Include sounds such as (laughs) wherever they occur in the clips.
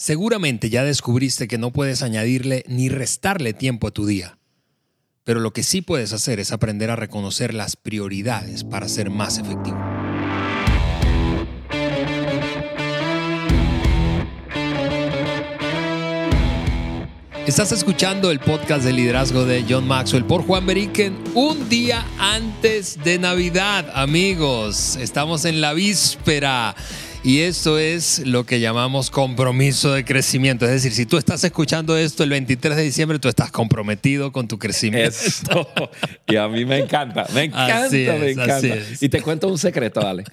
Seguramente ya descubriste que no puedes añadirle ni restarle tiempo a tu día. Pero lo que sí puedes hacer es aprender a reconocer las prioridades para ser más efectivo. Estás escuchando el podcast de liderazgo de John Maxwell por Juan Beriken un día antes de Navidad, amigos. Estamos en la víspera. Y esto es lo que llamamos compromiso de crecimiento. Es decir, si tú estás escuchando esto el 23 de diciembre, tú estás comprometido con tu crecimiento. Eso. Y a mí me encanta, me encanta, Así es, me encanta. así es. Y te cuento un secreto, Ale.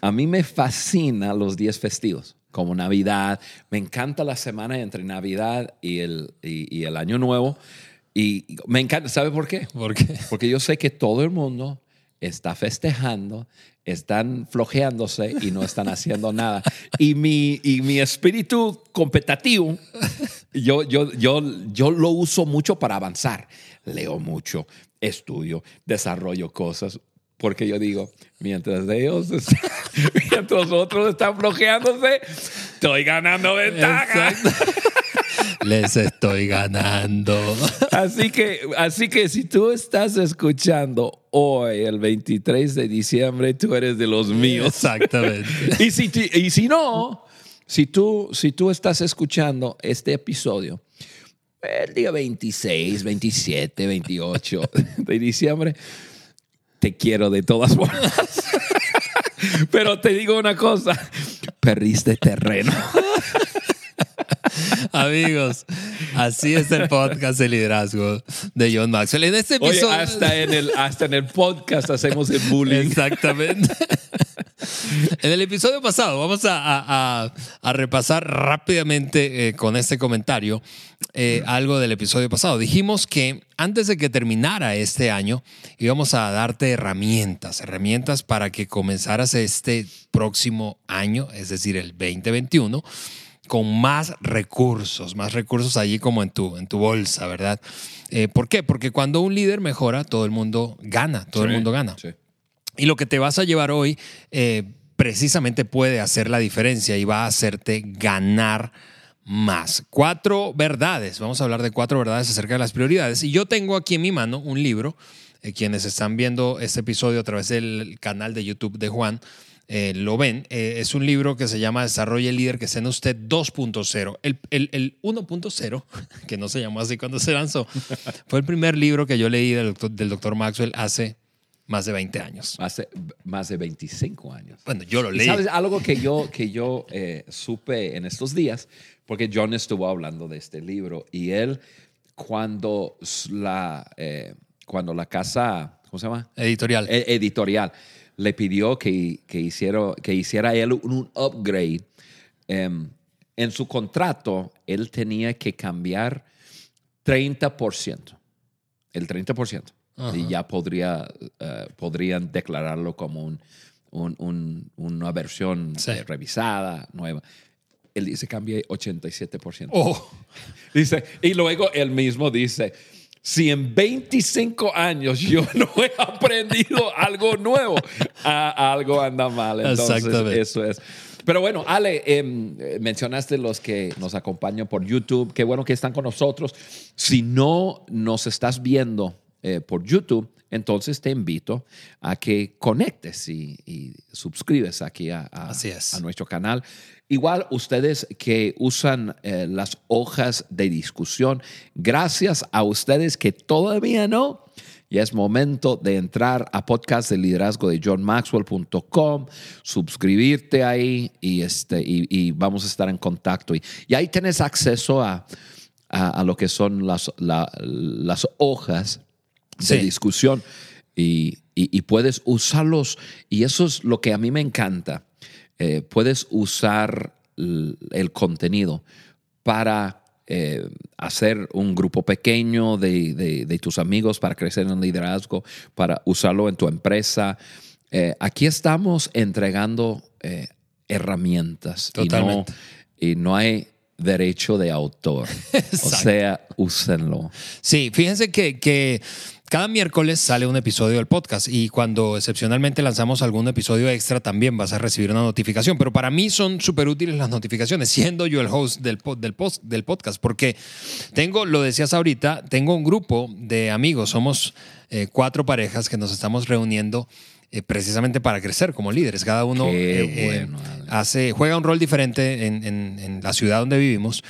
A mí me fascina los días festivos, como Navidad. Me encanta la semana entre Navidad y el, y, y el Año Nuevo. Y me encanta, ¿sabe por qué? ¿Por qué? Porque yo sé que todo el mundo está festejando, están flojeándose y no están haciendo nada. Y mi, y mi espíritu competitivo, yo, yo, yo, yo lo uso mucho para avanzar. Leo mucho, estudio, desarrollo cosas. Porque yo digo, mientras ellos, (laughs) mientras otros están flojeándose, estoy ganando ventaja. Les estoy ganando. Así que, así que si tú estás escuchando hoy, el 23 de diciembre, tú eres de los míos. Exactamente. Y si, y si no, si tú, si tú estás escuchando este episodio el día 26, 27, 28 de diciembre, te quiero de todas formas. (laughs) Pero te digo una cosa, perdiste terreno. (laughs) Amigos, así es el podcast de liderazgo de John Maxwell. En este Oye, episodio. hasta en el, hasta en el podcast hacemos el bullying. Exactamente. (laughs) En el episodio pasado, vamos a, a- a- a repasar rápidamente eh, con este comentario eh, algo del episodio pasado. Dijimos que antes de que terminara este año, íbamos a darte herramientas, herramientas para que comenzaras este próximo año, es decir, el 2021 con más recursos, más recursos allí como en tu, en tu bolsa, ¿verdad? Eh, ¿Por qué? Porque cuando un líder mejora, todo el mundo gana, todo el mundo gana. sí. Y lo que te vas a llevar hoy eh, precisamente puede hacer la diferencia y va a hacerte ganar más. Cuatro verdades. Vamos a hablar de cuatro verdades acerca de las prioridades. Y yo tengo aquí en mi mano un libro. eh, quienes están viendo este episodio a través del canal de YouTube de Juan. Eh, lo ven, Eh, es un libro que se llama Desarrolle el líder que sea en usted 2.0. El, el, el 1.0, (laughs) que no se llamó así cuando se lanzó, (laughs) fue el primer libro que yo leí del doctor, del doctor Maxwell hace más de 20 años. Hace más de 25 años. Bueno, yo lo leí. ¿Sabes algo que yo, que yo eh, supe en estos días? Porque John estuvo hablando de este libro y él, cuando la, eh, cuando la casa, ¿cómo se llama? Editorial. E- editorial le pidió que, que, hiciera, que hiciera él un upgrade, em, en su contrato él tenía que cambiar 30%, el 30%. Ajá. Y ya podría, eh, podrían declararlo como un, un- un- una versión Sí. eh, revisada, nueva. Él dice cambie 87%. Oh, (laughs) Dice, y luego él mismo dice, si en 25 años yo no he aprendido algo nuevo, a- algo anda mal. Entonces, Exactamente. eso es. Pero bueno, Ale, eh, mencionaste los que nos acompañan por YouTube. Qué bueno que están con nosotros. Si no nos estás viendo eh, por YouTube, entonces te invito a que conectes y, y suscribes aquí a, a- Así es. a nuestro canal. Igual ustedes que usan eh, las hojas de discusión, gracias a ustedes que todavía no, ya es momento de entrar a podcast de liderazgo de johnmaxwell.com, suscribirte ahí y, este, y, y vamos a estar en contacto. Y, y ahí tienes acceso a, a, a lo que son las, la- las hojas de Sí. discusión y, y- y puedes usarlos. Y eso es lo que a mí me encanta. Eh, puedes usar el contenido para eh, hacer un grupo pequeño de, de- de tus amigos para crecer en liderazgo, para usarlo en tu empresa. Eh, aquí estamos entregando eh, herramientas y no, Totalmente. y no hay derecho de autor. (laughs) o sea, úsenlo. Sí, fíjense que, que cada miércoles sale un episodio del podcast y cuando excepcionalmente lanzamos algún episodio extra también vas a recibir una notificación. Pero para mí son súper útiles las notificaciones, (laughs) siendo yo el host del, del, post, del podcast, porque tengo, lo decías ahorita, tengo un grupo de amigos, somos eh, cuatro parejas que nos estamos reuniendo eh, precisamente para crecer como líderes. Cada uno eh, bueno, hace, juega un rol diferente en, en- en la ciudad donde vivimos.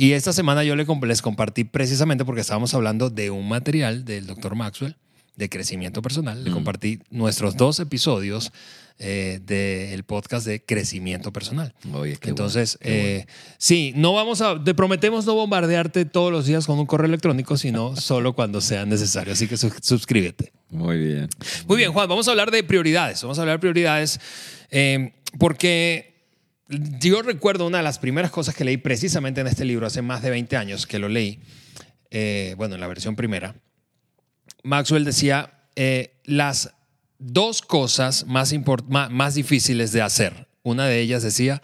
Y esta semana yo les compartí precisamente porque estábamos hablando de un material del doctor Maxwell de crecimiento personal. Le compartí nuestros dos episodios eh, del podcast de crecimiento personal. Oye, Entonces, bueno, eh, sí, no vamos a, te prometemos no bombardearte todos los días con un correo electrónico, sino (laughs) solo cuando sea necesario. Así que su- suscríbete. Muy bien. Muy bien, Juan, vamos a hablar de prioridades. Vamos a hablar de prioridades eh, porque yo recuerdo una de las primeras cosas que leí precisamente en este libro, hace más de 20 años que lo leí, eh, bueno, en la versión primera. Maxwell decía, eh, las dos cosas más, más difíciles de hacer. Una de ellas decía,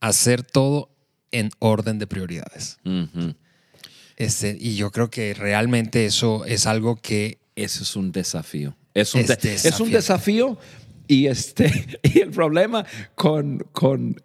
hacer todo en orden de prioridades. Ujú. Este, y yo creo que realmente eso es algo que Eso es un desafío. Es un, Es de- es un desafío y, este, (laughs) y el problema con, con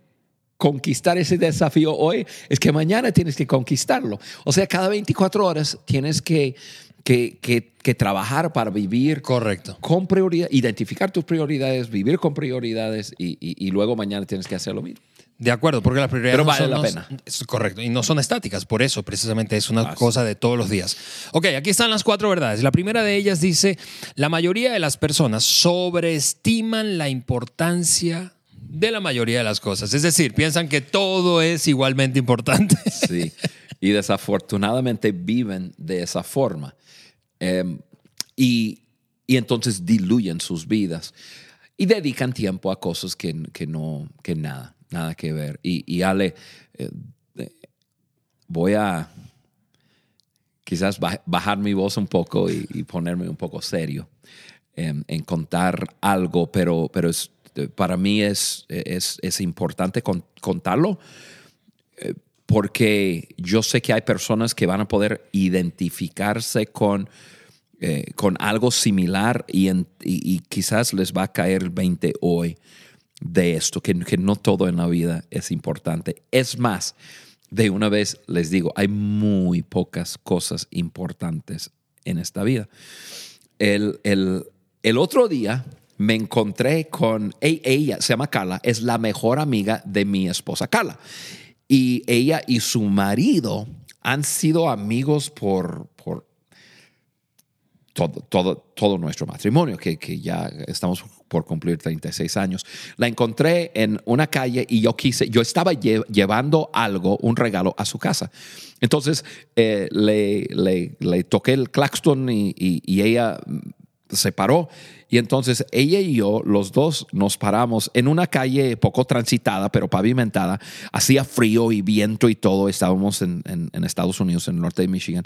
conquistar ese desafío hoy es que mañana tienes que conquistarlo. O sea, cada 24 horas tienes que, que, que- que trabajar para vivir correcto. con prioridad, identificar tus prioridades, vivir con prioridades y, y- y luego mañana tienes que hacer lo mismo. De acuerdo, porque las prioridades Pero no vale son- la pena. es correcto, y no son estáticas, por eso precisamente es una cosa de todos los días. Ok, aquí están las cuatro verdades. La primera de ellas dice, la mayoría de las personas sobreestiman la importancia de la mayoría de las cosas. Es decir, piensan que todo es igualmente importante. (laughs) Sí. Y desafortunadamente viven de esa forma. Eh, y, y entonces diluyen sus vidas y dedican tiempo a cosas que, que no, que nada, nada que ver. Y, y Ale, eh, voy a quizás baj- bajar mi voz un poco y, ponerme un poco serio en, en contar algo, pero, pero es, para mí es, es, es importante con- contarlo eh, porque yo sé que hay personas que van a poder identificarse con, eh, con algo similar y, y- y quizás les va a caer el 20 hoy de esto, que, que no todo en la vida es importante. Es más, de una vez les digo, hay muy pocas cosas importantes en esta vida. El, el- el otro día me encontré con ella, se llama Carla, es la mejor amiga de mi esposa Carla. Y ella y su marido han sido amigos por, por todo, todo, todo nuestro matrimonio, que, que ya estamos por cumplir 36 años. La encontré en una calle y yo quise, yo estaba lle- llevando algo, un regalo a su casa. Entonces eh, le, le, toqué el claxton y, y- ella se paró. Y entonces ella y yo, los dos, nos paramos en una calle poco transitada, pero pavimentada. Hacía frío y viento y todo. Estábamos en, Estados Unidos, en el norte de Michigan.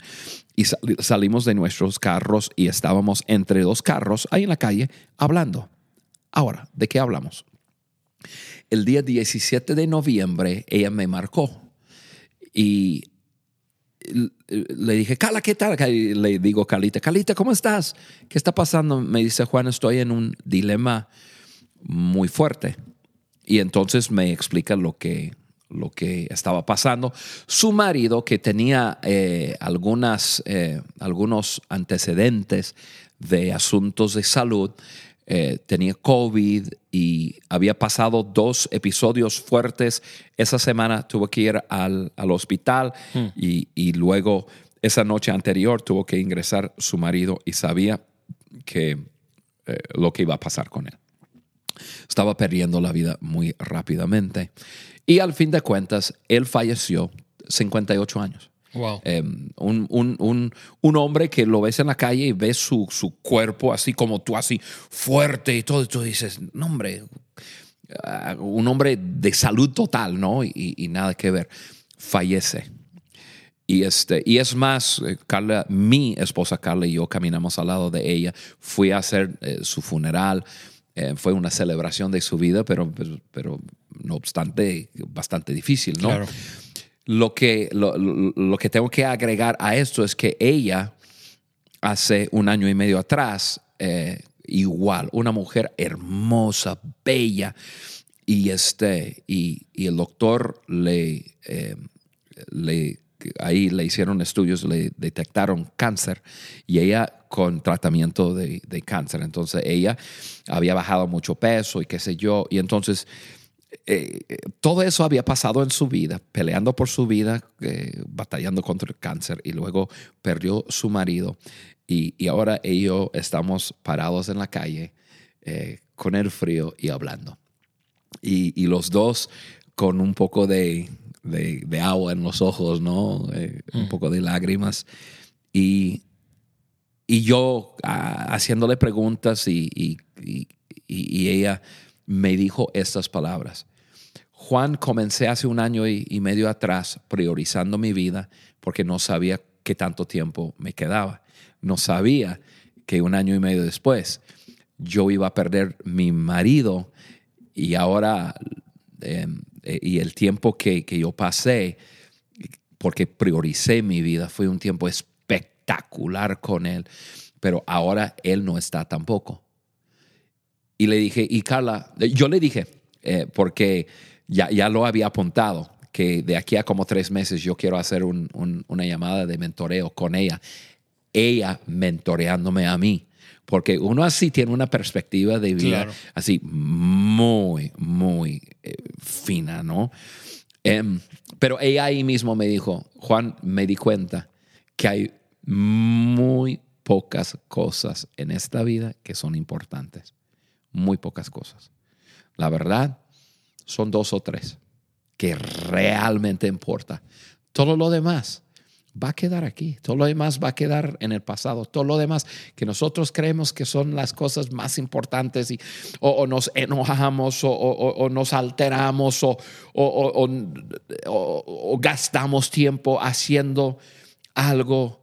Y sal- salimos de nuestros carros y estábamos entre dos carros ahí en la calle hablando. Ahora, ¿de qué hablamos? El día 17 de noviembre ella me marcó y le dije, Carla, ¿qué tal? Le digo, Carlita, Carlita, ¿cómo estás? ¿Qué está pasando? Me dice, Juan, estoy en un dilema muy fuerte. Y entonces me explica lo que, lo que estaba pasando. Su marido, que tenía eh, algunas, eh, algunos antecedentes de asuntos de salud, eh, tenía COVID y había pasado dos episodios fuertes. Esa semana tuvo que ir al, al hospital y, y luego esa noche anterior tuvo que ingresar su marido y sabía que eh, lo que iba a pasar con él. Estaba perdiendo la vida muy rápidamente. Y al fin de cuentas, él falleció 58 años. Wow. Eh, un, un- un- un hombre que lo ves en la calle y ves su, su cuerpo así como tú, así fuerte y todo, y tú dices, no hombre, ah, un hombre de salud total, ¿no? Y, y nada que ver. Fallece. Y, este, y es más, eh, Carla, mi esposa Carla y yo caminamos al lado de ella. Fui a hacer eh, su funeral. Eh, fue una celebración de su vida, pero, pero, pero no obstante, bastante difícil, ¿no? Claro. Lo que, lo, lo- que tengo que agregar a esto es que ella hace un año y medio atrás, eh, igual, una mujer hermosa, bella, y, este, y, el doctor le, eh, le, ahí le hicieron estudios, le detectaron cáncer y ella con tratamiento de, de, cáncer. Entonces ella había bajado mucho peso y qué sé yo. Y entonces eh, todo eso había pasado en su vida, peleando por su vida, eh, batallando contra el cáncer y luego perdió su marido. Y, y ahora ellos estamos parados en la calle eh, con el frío y hablando. Y, y, los dos con un poco de, de, agua en los ojos, ¿no? Un mm. poco de lágrimas. Y, y yo ah, haciéndole preguntas y, y ella me dijo estas palabras. Juan, comencé hace un año y, medio atrás priorizando mi vida porque no sabía qué tanto tiempo me quedaba. No sabía que un año y medio después yo iba a perder mi marido y ahora em, eh, y el tiempo que, que, yo pasé porque prioricé mi vida fue un tiempo espectacular con él, pero ahora él no está tampoco. Y le dije, y Carla, yo le dije, eh, porque ya, ya lo había apuntado, que de aquí a como tres meses yo quiero hacer una llamada de mentoreo con ella. Ella mentoreándome a mí. Porque uno así tiene una perspectiva de vida así muy, muy eh, fina, ¿no? Em, pero ella ahí mismo me dijo, Juan, me di cuenta que hay muy pocas cosas en esta vida que son importantes muy pocas cosas. La verdad, son dos o tres que realmente importa. Todo lo demás va a quedar aquí, todo lo demás va a quedar en el pasado, todo lo demás que nosotros creemos que son las cosas más importantes y o, nos enojamos o, o nos alteramos o gastamos tiempo haciendo algo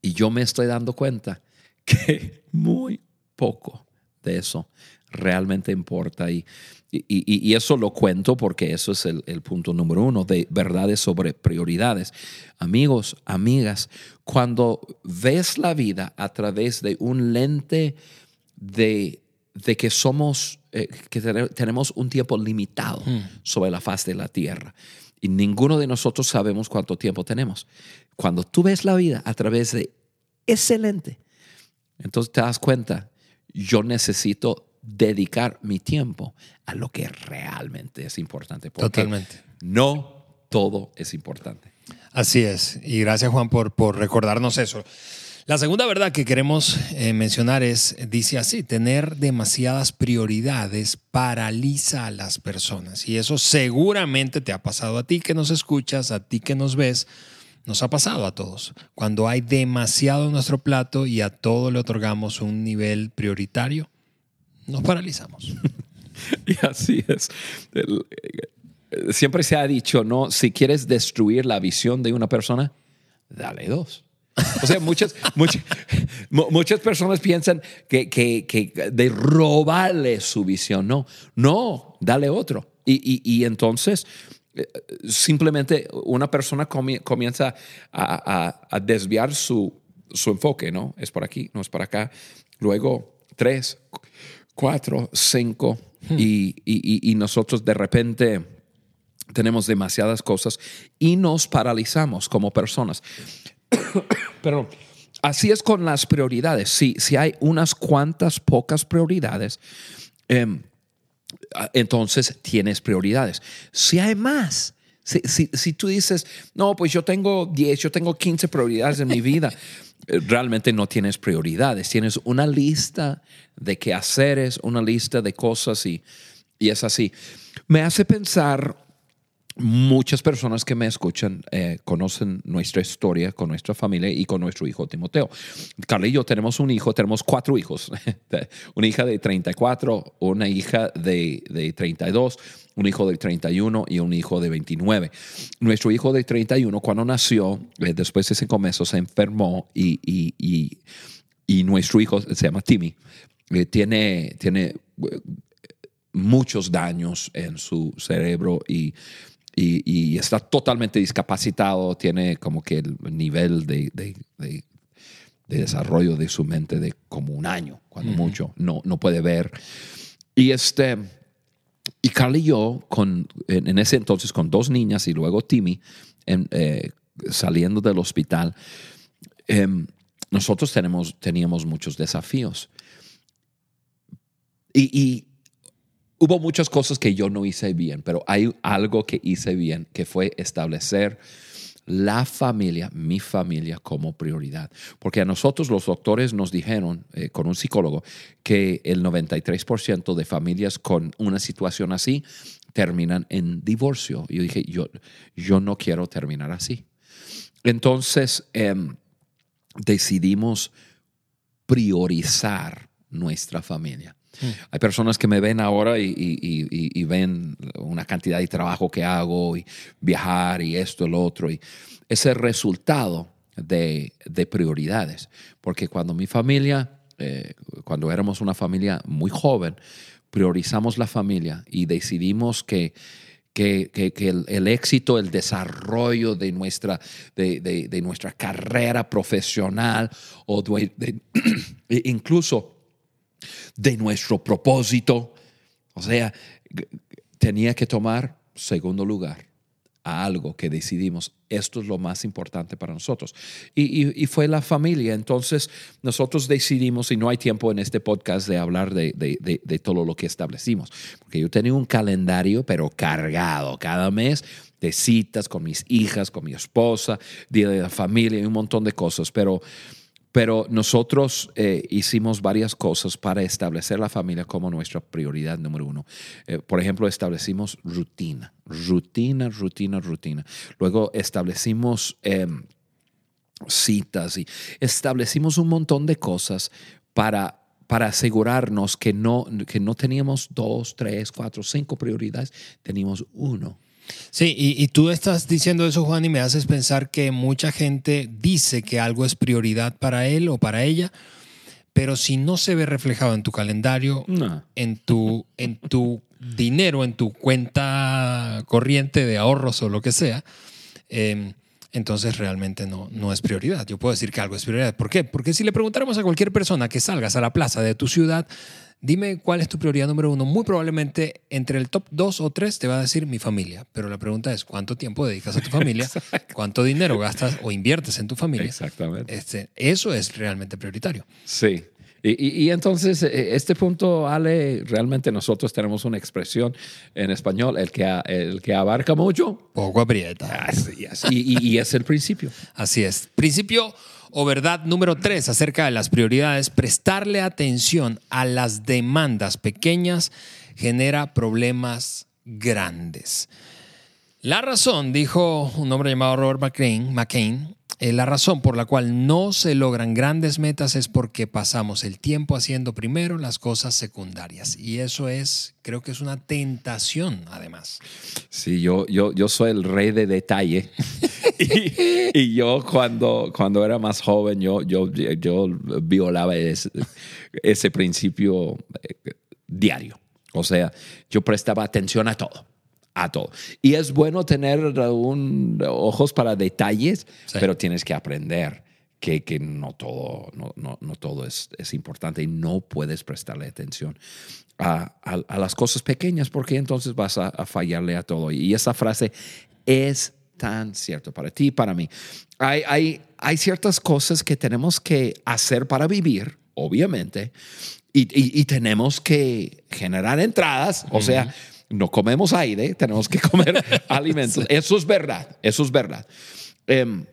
y yo me estoy dando cuenta que muy poco de eso realmente importa. Y, y, eso lo cuento porque eso es el, punto número uno de verdades sobre prioridades. Amigos, amigas, cuando ves la vida a través de un lente de, de que somos, eh, que tenemos un tiempo limitado hmm. sobre la faz de la tierra y ninguno de nosotros sabemos cuánto tiempo tenemos. Cuando tú ves la vida a través de ese lente, entonces te das cuenta yo necesito dedicar mi tiempo a lo que realmente es importante. Totalmente. No todo es importante. Así es. Y gracias Juan por, por recordarnos eso. La segunda verdad que queremos eh, mencionar es, dice así, tener demasiadas prioridades paraliza a las personas. Y eso seguramente te ha pasado a ti que nos escuchas, a ti que nos ves nos ha pasado a todos. Cuando hay demasiado en nuestro plato y a todo le otorgamos un nivel prioritario, nos paralizamos. (laughs) y así es. Eh, siempre se ha dicho, ¿no? Si quieres destruir la visión de una persona, dale dos. O sea, muchas, (laughs) muchas, muchas personas piensan que, que, de robarle su visión. No, no, dale otro. Y, y, y entonces simplemente una persona comienza a, desviar su, enfoque, ¿no? Es por aquí, no es por acá. Luego, tres, cuatro, cinco, hmm. y, nosotros de repente tenemos demasiadas cosas y nos paralizamos como personas. (coughs) Pero así es con las prioridades. Si, si hay unas cuantas pocas prioridades, Ah, entonces tienes prioridades. Si hay más, si, si, tú dices, no, pues yo tengo 10, yo tengo 15 prioridades en mi vida, (laughs) eh, realmente no tienes prioridades, tienes una lista de quehaceres, una lista de cosas y, y es así. Me hace pensar Muchas personas que me escuchan eh, conocen nuestra historia con nuestra familia y con nuestro hijo Timoteo. Carla y yo tenemos un hijo, tenemos cuatro hijos. (laughs) una hija de 34, una hija de, de 32, un hijo de 31 y un hijo de 29. Nuestro hijo de 31, cuando nació, eh, después de cinco meses, se enfermó y, y, y, nuestro hijo se llama Timmy. Eh, tiene, tiene muchos daños en su cerebro y y, está totalmente discapacitado, tiene como que el nivel de, de desarrollo de su mente de como un año, cuando mucho, no, no puede ver. Y este, y Carly y yo, con, en, ese entonces, con dos niñas y luego Timmy, eh, saliendo del hospital, em, nosotros tenemos, teníamos muchos desafíos. y, hubo muchas cosas que yo no hice bien, pero hay algo que hice bien, que fue establecer la familia, mi familia como prioridad. Porque a nosotros los doctores nos dijeron, eh, con un psicólogo, que el 93% de familias con una situación así terminan en divorcio. Yo dije, yo, yo no quiero terminar así. Entonces em, decidimos priorizar nuestra familia. Mm. Hay personas que me ven ahora y, ven una cantidad de trabajo que hago y viajar y esto, y lo otro. Y es el resultado de, prioridades. Porque cuando mi familia, eh, cuando éramos una familia muy joven, priorizamos la familia y decidimos que, que, el, éxito, el desarrollo de nuestra, de, nuestra carrera profesional o (clears throat) incluso de nuestro propósito. O sea, tenía que tomar segundo lugar a algo que decidimos, esto es lo más importante para nosotros. Y, fue la familia. Entonces, nosotros decidimos, y no hay tiempo en este podcast de hablar de, de, todo lo que establecimos, porque yo tenía un calendario, pero cargado cada mes de citas con mis hijas, con mi esposa, día de la familia y un montón de cosas, pero pero nosotros eh, hicimos varias cosas para establecer la familia como nuestra prioridad número uno. Eh, por ejemplo, establecimos rutina, rutina, rutina, rutina. Luego establecimos em, citas y establecimos un montón de cosas para, para asegurarnos que no, que no teníamos dos, tres, cuatro, cinco prioridades, teníamos uno Sí, y, tú estás diciendo eso, Juan, y me haces pensar que mucha gente dice que algo es prioridad para él o para ella, pero si no se ve reflejado en tu calendario, en, tu, en tu dinero, en tu cuenta corriente de ahorros o lo que sea, em, entonces realmente no, no es prioridad. Yo puedo decir que algo es prioridad. ¿Por qué? Porque si le preguntáramos a cualquier persona que salgas a la plaza de tu ciudad, Dime cuál es tu prioridad número uno. Muy probablemente entre el top dos o tres te va a decir mi familia. Pero la pregunta es, ¿cuánto tiempo dedicas a tu familia? (laughs) ¿Cuánto dinero gastas o inviertes en tu familia? Exactamente. Este, eso es realmente prioritario. Sí. Y, entonces, eh, este punto, Ale, realmente nosotros tenemos una expresión en español, el que, el que abarca mucho. Poco aprieta. Así, Y, y es el principio. Así es. Principio o verdad número tres acerca de las prioridades, prestarle atención a las demandas pequeñas genera problemas grandes. La razón, dijo un hombre llamado Robert McCain, McCain eh, la razón por la cual no se logran grandes metas es porque pasamos el tiempo haciendo primero las cosas secundarias. Y eso es, creo que es una tentación, además. Sí, yo, yo, yo soy el rey de detalle. (laughs) y, yo cuando, cuando era más joven, yo, yo, yo violaba ese, ese principio eh, diario. O sea, yo prestaba atención a todo a todo. Y es bueno tener un, ojos para detalles, pero tienes que aprender que, que no todo, no, no, no todo es, es, importante y no puedes prestarle atención a, a, las cosas pequeñas porque entonces vas a, a, fallarle a todo. Y esa frase es tan cierto para ti y para mí. Hay, hay, hay ciertas cosas que tenemos que hacer para vivir, obviamente, y, y, tenemos que generar entradas, o sea, no comemos aire, tenemos que comer (laughs) alimentos. Eso es verdad, eso es verdad. Em,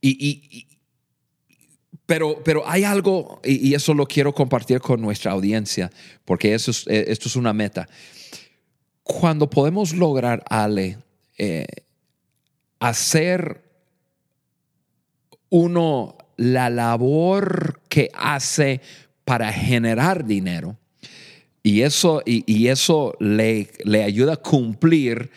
y, pero, pero hay algo, y, eso lo quiero compartir con nuestra audiencia, porque eso eh, esto es una meta. Cuando podemos lograr, Ale, eh, hacer uno la labor que hace para generar dinero, y eso, y, eso le, le, ayuda a cumplir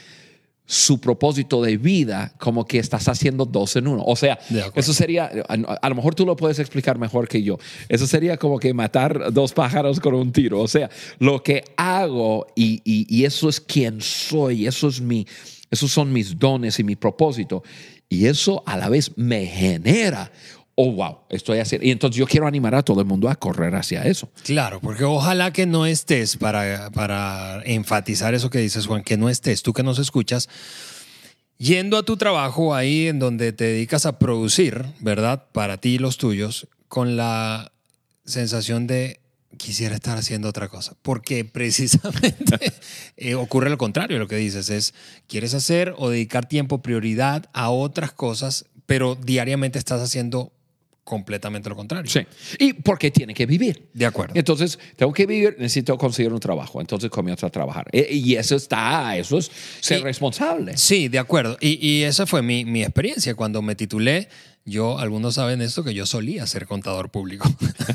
su propósito de vida como que estás haciendo dos en uno. O sea, eso sería, a, lo mejor tú lo puedes explicar mejor que yo. Eso sería como que matar dos pájaros con un tiro. O sea, lo que hago y, y, eso es quien soy, eso es mi, esos son mis dones y mi propósito. Y eso a la vez me genera oh, wow, estoy haciendo. Y entonces yo quiero animar a todo el mundo a correr hacia eso. Claro, porque ojalá que no estés, para, para enfatizar eso que dices, Juan, que no estés, tú que nos escuchas, yendo a tu trabajo ahí en donde te dedicas a producir, ¿verdad? Para ti y los tuyos, con la sensación de quisiera estar haciendo otra cosa, porque (laughs) precisamente eh, ocurre lo contrario, lo que dices es, quieres hacer o dedicar tiempo, prioridad a otras cosas, pero diariamente estás haciendo completamente lo contrario. Sí. Y porque tiene que vivir. De acuerdo. Entonces, tengo que vivir, necesito conseguir un trabajo. Entonces comienzo a trabajar. E- Y eso está, eso es ser Y- responsable. Sí, de acuerdo. Y, y esa fue mi, mi experiencia. Cuando me titulé, yo, algunos saben esto, que yo solía ser contador público.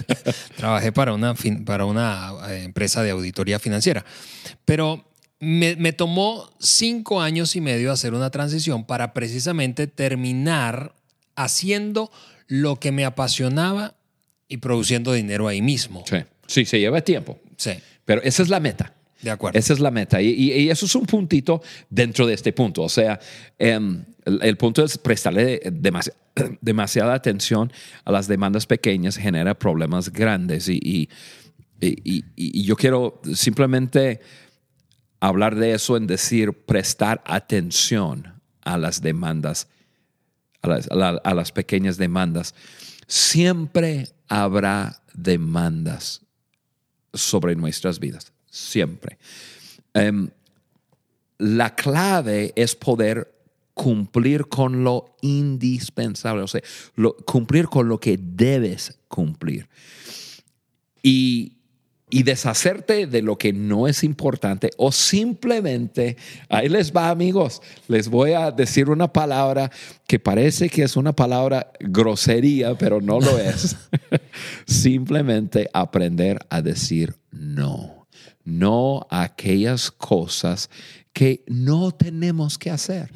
(laughs) Trabajé para una, fin- para una eh, empresa de auditoría financiera. Pero me, me tomó cinco años y medio hacer una transición para precisamente terminar haciendo lo que me apasionaba y produciendo dinero ahí mismo. Sí. Sí, se lleva tiempo. Sí, Pero esa es la meta. de acuerdo. Esa es la meta. Y, y- y eso es un puntito dentro de este punto. O sea, em, el, el punto es prestarle demasi- (clears throat) demasiada atención a las demandas pequeñas genera problemas grandes. Y- y yo quiero simplemente hablar de eso en decir prestar atención a las demandas, a las, pequeñas demandas. Siempre habrá demandas sobre nuestras vidas, siempre. Em, la clave es poder cumplir con lo indispensable, o sea, cumplir con lo que debes cumplir. Y, y deshacerte de lo que no es importante o simplemente, ahí les va amigos, les voy a decir una palabra que parece que es una palabra grosería, pero no lo es. (laughs) simplemente aprender a decir no. No a aquellas cosas que no tenemos que hacer.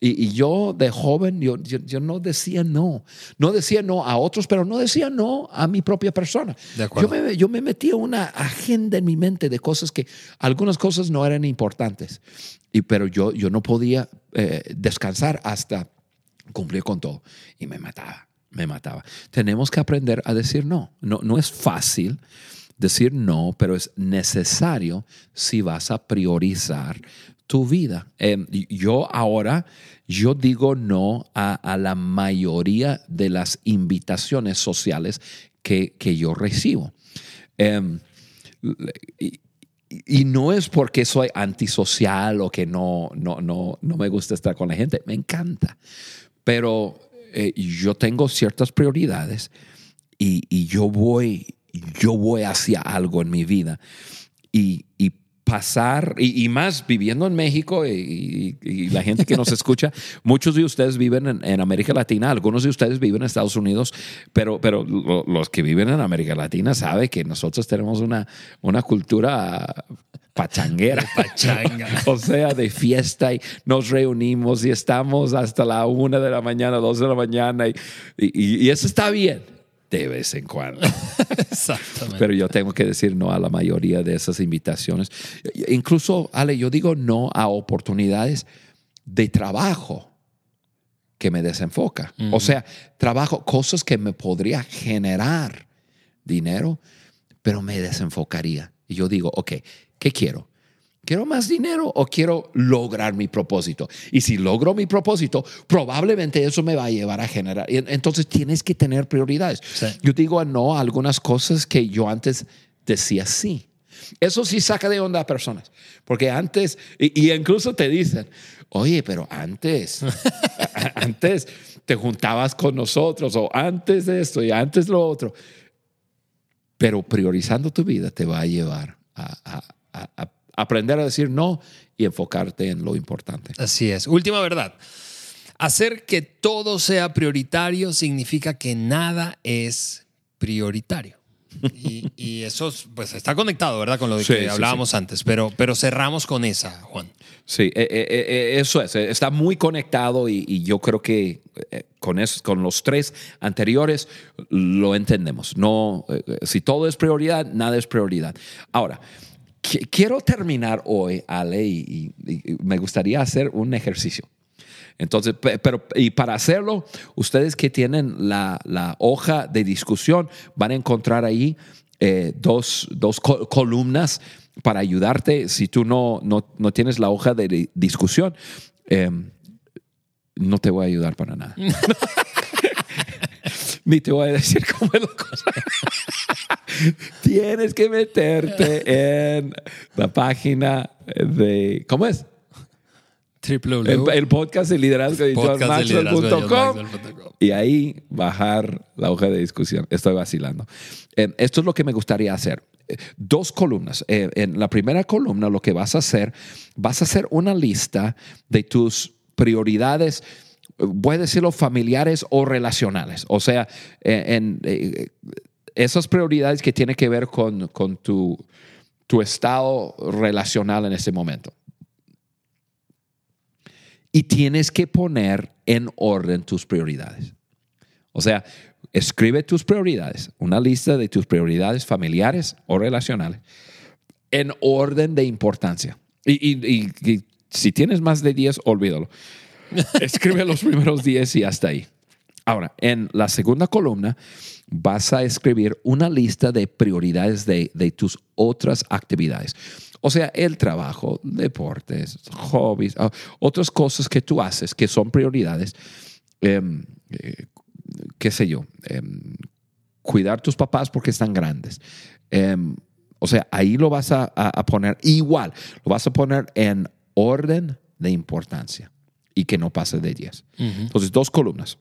Y, y yo de joven, yo, yo, yo no decía no. No decía no a otros, pero no decía no a mi propia persona. De. Yo me, yo me metía una agenda en mi mente de cosas que algunas cosas no eran importantes. Y, pero yo, yo no podía eh, descansar hasta cumplir con todo. Y me mataba, me mataba. Tenemos que aprender a decir no. No, no es fácil decir no, pero es necesario si vas a priorizar tu vida. Eh, yo ahora, yo digo no a, a la mayoría de las invitaciones sociales que, que yo recibo. Em, y, y no es porque soy antisocial o que no, no, no, no me gusta estar con la gente, me encanta. Pero eh, yo tengo ciertas prioridades y, y yo, voy, yo voy hacia algo en mi vida. Y, y pasar, y, y, más viviendo en México y, y, y, la gente que nos (laughs) escucha, muchos de ustedes viven en, en, América Latina, algunos de ustedes viven en Estados Unidos, pero, pero lo, los que viven en América Latina saben que nosotros tenemos una, una cultura pachanguera. (laughs) Pachanga. o sea, de fiesta y nos reunimos y estamos hasta la una de la mañana, dos de la mañana y, y, y eso está bien de vez en cuando. (laughs) Exactamente. Pero yo tengo que decir no a la mayoría de esas invitaciones. Incluso, Ale, yo digo no a oportunidades de trabajo que me desenfoca. Uh -huh. O sea, trabajo, cosas que me podría generar dinero, pero me desenfocaría. Y yo digo, ok, ¿qué quiero? ¿Quiero más dinero o quiero lograr mi propósito? Y si logro mi propósito, probablemente eso me va a llevar a generar. Entonces tienes que tener prioridades. Sí. Yo digo no a algunas cosas que yo antes decía sí. Eso sí saca de onda a personas. Porque antes, y, y incluso te dicen, oye, pero antes, (laughs) antes te juntabas con nosotros o antes de esto y antes lo otro. Pero priorizando tu vida te va a llevar a, a, a aprender a decir no y enfocarte en lo importante. Así es. Última verdad. Hacer que todo sea prioritario significa que nada es prioritario. (laughs) Y, y eso pues está conectado, ¿verdad? Con lo de Sí, que sí, hablábamos sí. antes, pero, pero cerramos con esa, Juan. Sí, eh, eh, eh, eso es, está muy conectado y, y yo creo que con, eso, con los tres anteriores lo entendemos. No, eh, si todo es prioridad, nada es prioridad. Ahora, quiero terminar hoy, Ale, y, y- y me gustaría hacer un ejercicio. Entonces, pe- pero y para hacerlo, ustedes que tienen la, la hoja de discusión van a encontrar ahí eh, dos, dos co- columnas para ayudarte si tú no, no, no tienes la hoja de di- discusión. eh, no te voy a ayudar para nada. (laughs) Ni te voy a decir (laughs) cómo es la cosa. Tienes que meterte en la página de. ¿Cómo es? Triple El, el podcast de liderazgo de johnmaxwell.com. y ahí bajar la hoja de discusión. Estoy vacilando. Eh, esto es lo que me gustaría hacer. Eh, Dos columnas. Eh, en la primera columna lo que vas a hacer, vas a hacer una lista de tus prioridades, voy a decirlo, familiares o relacionales. O sea, eh, en, eh, esas prioridades que tienen que ver con, con tu, tu estado relacional en ese momento y tienes que poner en orden tus prioridades. O sea, escribe tus prioridades, una lista de tus prioridades familiares o relacionales, en orden de importancia. Y, y- si tienes más de 10, olvídalo. Escribe los primeros 10 y hasta ahí. Ahora, en la segunda columna vas a escribir una lista de prioridades de, de tus otras actividades. O sea, el trabajo, deportes, hobbies, ah, otras cosas que tú haces que son prioridades. Em, eh, qué sé yo, em, cuidar tus papás porque están grandes. Em, o sea, ahí lo vas a, a- a poner igual, lo vas a poner en orden de importancia y que no pase de 10. Entonces, dos columnas,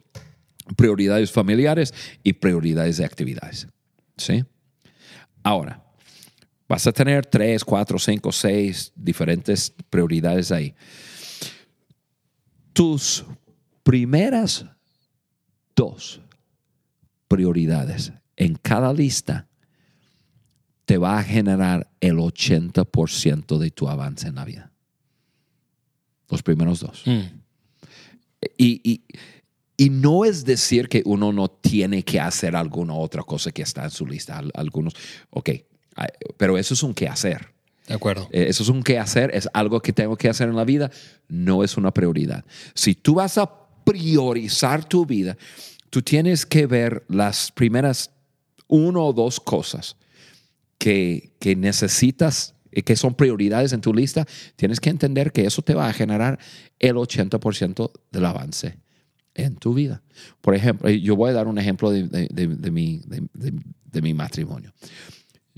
prioridades familiares y prioridades de actividades. ¿Sí? Ahora, vas a tener tres, cuatro, cinco, seis diferentes prioridades ahí. Tus primeras dos prioridades en cada lista te va a generar el 80% de tu avance en la vida. Los primeros dos. Mm. Y, y- y no es decir que uno no tiene que hacer alguna otra cosa que está en su lista. Al- Algunos, ok, pero eso es un qué hacer. De acuerdo. Eh, Eso es un qué hacer, es algo que tengo que hacer en la vida, no es una prioridad. Si tú vas a priorizar tu vida, tú tienes que ver las primeras uno o dos cosas que, que necesitas, que son prioridades en tu lista, tienes que entender que eso te va a generar el 80% del avance en tu vida. Por ejemplo, yo voy a dar un ejemplo de, de- de- de mi, matrimonio.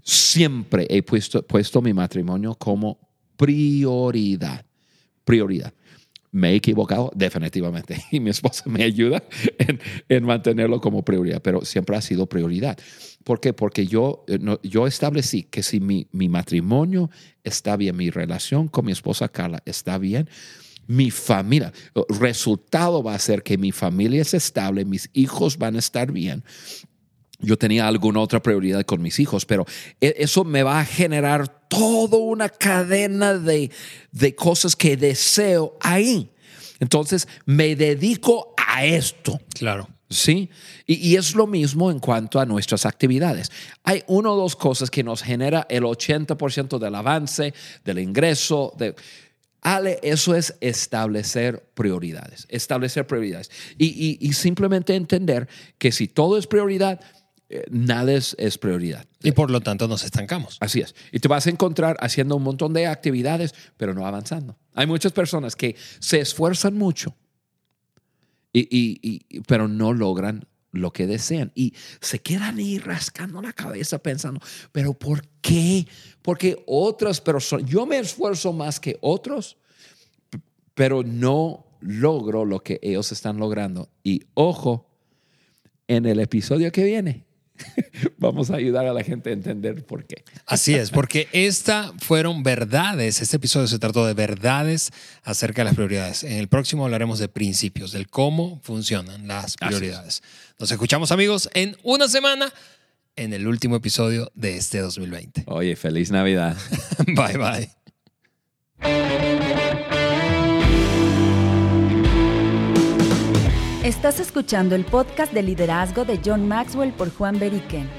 Siempre he puesto, puesto mi matrimonio como prioridad. Prioridad. Me he equivocado definitivamente (laughs) y mi esposa me ayuda en mantenerlo como prioridad, pero siempre ha sido prioridad. ¿Por qué? Porque yo, eh, yo establecí que si mi, mi matrimonio está bien, mi relación con mi esposa Carla está bien, mi familia, el resultado va a ser que mi familia es estable, mis hijos van a estar bien, yo tenía alguna otra prioridad con mis hijos, pero e- eso me va a generar toda una cadena de, de cosas que deseo ahí. Entonces me dedico a esto. Claro. ¿Sí? Y, y es lo mismo en cuanto a nuestras actividades. Hay una o dos cosas que nos genera el 80% del avance, del ingreso. De... Ale, eso es establecer prioridades. Establecer prioridades. Y, y- y simplemente entender que si todo es prioridad, eh, nada es, es prioridad. Y por lo tanto nos estancamos. Así es. Y te vas a encontrar haciendo un montón de actividades, pero no avanzando. Hay muchas personas que se esfuerzan mucho, y, y- y- pero no logran lo que desean. Y se quedan ahí rascando la cabeza pensando, pero ¿por qué? Porque otras personas, yo me esfuerzo más que otros, pero no logro lo que ellos están logrando. Y ojo, en el episodio que viene, (laughs) vamos a ayudar a la gente a entender por qué. Así es, porque esta fueron verdades. Este episodio se trató de verdades acerca de las prioridades. En el próximo hablaremos de principios, del cómo funcionan las prioridades. Nos escuchamos, amigos, en una semana en el último episodio de este 2020. Oye, feliz Navidad. (laughs) Bye, bye. Estás escuchando el podcast de liderazgo de John Maxwell por Juan Beriken.